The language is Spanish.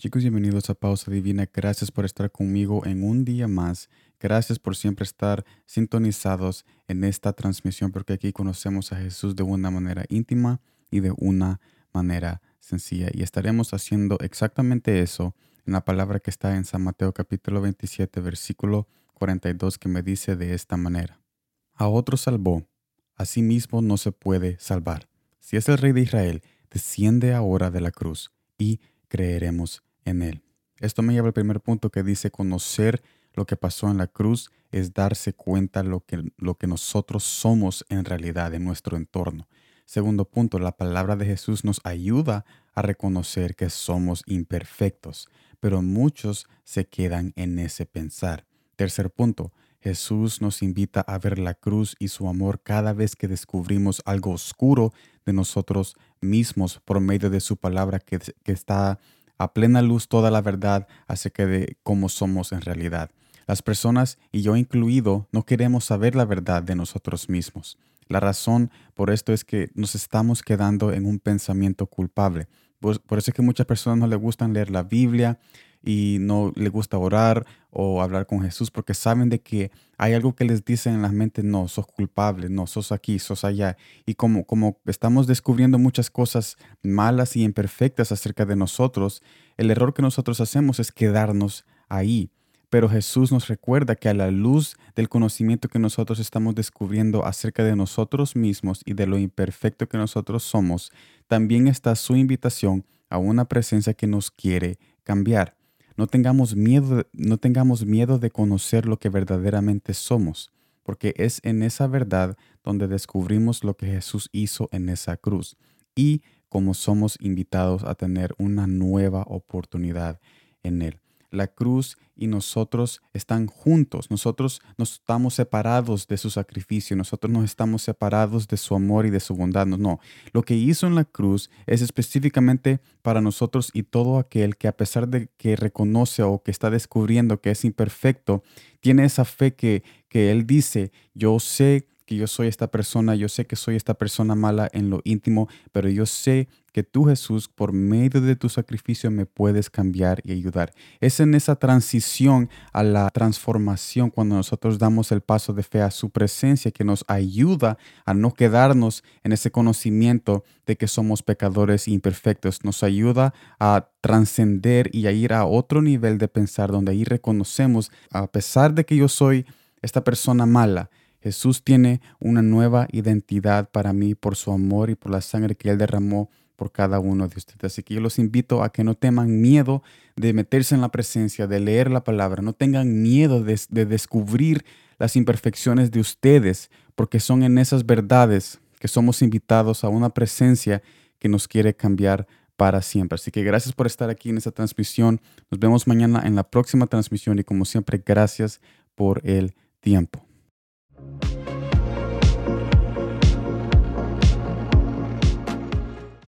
Chicos, bienvenidos a Pausa Divina. Gracias por estar conmigo en un día más. Gracias por siempre estar sintonizados en esta transmisión porque aquí conocemos a Jesús de una manera íntima y de una manera sencilla. Y estaremos haciendo exactamente eso en la palabra que está en San Mateo capítulo 27, versículo 42, que me dice de esta manera. A otro salvó, a sí mismo no se puede salvar. Si es el rey de Israel, desciende ahora de la cruz y creeremos en Él. Esto me lleva al primer punto que dice conocer lo que pasó en la cruz es darse cuenta lo que, lo que nosotros somos en realidad en nuestro entorno. Segundo punto, la palabra de Jesús nos ayuda a reconocer que somos imperfectos, pero muchos se quedan en ese pensar. Tercer punto, Jesús nos invita a ver la cruz y su amor cada vez que descubrimos algo oscuro de nosotros mismos por medio de su palabra que, que está a plena luz toda la verdad acerca de cómo somos en realidad. Las personas, y yo incluido, no queremos saber la verdad de nosotros mismos. La razón por esto es que nos estamos quedando en un pensamiento culpable. Por, eso es que muchas personas no les gustan leer la Biblia, y no le gusta orar o hablar con Jesús porque saben de que hay algo que les dice en la mente, no, sos culpable, no, sos aquí, sos allá. Y como, como estamos descubriendo muchas cosas malas y imperfectas acerca de nosotros, el error que nosotros hacemos es quedarnos ahí. Pero Jesús nos recuerda que a la luz del conocimiento que nosotros estamos descubriendo acerca de nosotros mismos y de lo imperfecto que nosotros somos, también está su invitación a una presencia que nos quiere cambiar. No tengamos miedo, no tengamos miedo de conocer lo que verdaderamente somos, porque es en esa verdad donde descubrimos lo que Jesús hizo en esa cruz. Y como somos invitados a tener una nueva oportunidad en Él la cruz y nosotros están juntos. Nosotros nos estamos separados de su sacrificio, nosotros nos estamos separados de su amor y de su bondad. No, no. Lo que hizo en la cruz es específicamente para nosotros y todo aquel que a pesar de que reconoce o que está descubriendo que es imperfecto, tiene esa fe que, que Él dice, yo sé que yo soy esta persona, yo sé que soy esta persona mala en lo íntimo, pero yo sé que tú Jesús, por medio de tu sacrificio, me puedes cambiar y ayudar. Es en esa transición a la transformación cuando nosotros damos el paso de fe a su presencia que nos ayuda a no quedarnos en ese conocimiento de que somos pecadores imperfectos. Nos ayuda a trascender y a ir a otro nivel de pensar donde ahí reconocemos, a pesar de que yo soy esta persona mala, Jesús tiene una nueva identidad para mí por su amor y por la sangre que Él derramó por cada uno de ustedes. Así que yo los invito a que no teman miedo de meterse en la presencia, de leer la palabra, no tengan miedo de, descubrir las imperfecciones de ustedes, porque son en esas verdades que somos invitados a una presencia que nos quiere cambiar para siempre. Así que gracias por estar aquí en esta transmisión. Nos vemos mañana en la próxima transmisión y como siempre, gracias por el tiempo.